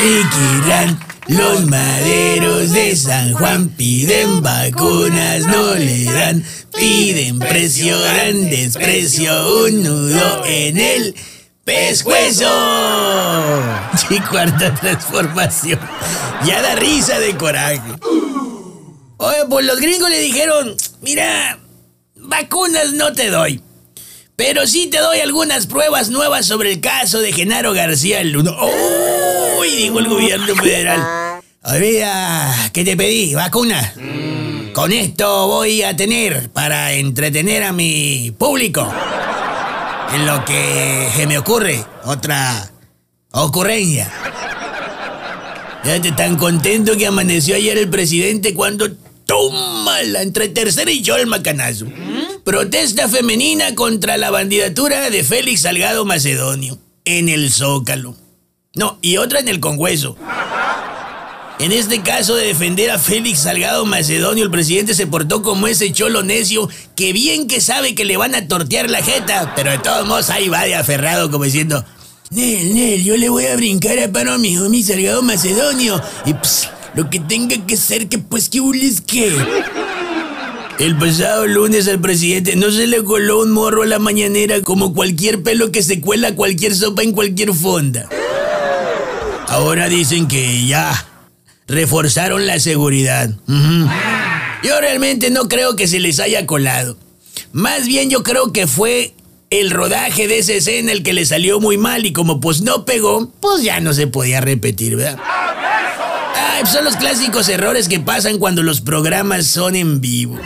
Riquirán, los maderos de San Juan piden vacunas, no le dan. Piden precio, dan desprecio, un nudo en el pescuezo. Sí, cuarta transformación. Ya da risa de coraje. Oye, pues los gringos le dijeron, mira, vacunas no te doy. Pero sí te doy algunas pruebas nuevas sobre el caso de Genaro García Luna. ¡Uy! Dijo el gobierno federal. Olvida que te pedí, vacuna. Con esto voy a tener para entretener a mi público. En lo que se me ocurre otra ocurrencia. Fíjate, tan contento que amaneció ayer el presidente cuando toma la entre tercera y yo el macanazo. Protesta femenina contra la bandidatura de Félix Salgado Macedonio en el Zócalo. No, y otra en el Congreso. En este caso de defender a Félix Salgado Macedonio, el presidente se portó como ese cholo necio que bien que sabe que le van a tortear la jeta, pero de todos modos ahí va de aferrado como diciendo, Nel, Nel, yo le voy a brincar a paro a mi homie Salgado Macedonio y ps, lo que tenga que ser que pues que hules que... El pasado lunes al presidente no se le coló un morro a la mañanera como cualquier pelo que se cuela a cualquier sopa en cualquier fonda. Ahora dicen que ya reforzaron la seguridad. Yo realmente no creo que se les haya colado. Más bien yo creo que fue el rodaje de esa escena el que le salió muy mal y como pues no pegó, pues ya no se podía repetir, ¿verdad? Ah, son los clásicos errores que pasan cuando los programas son en vivo.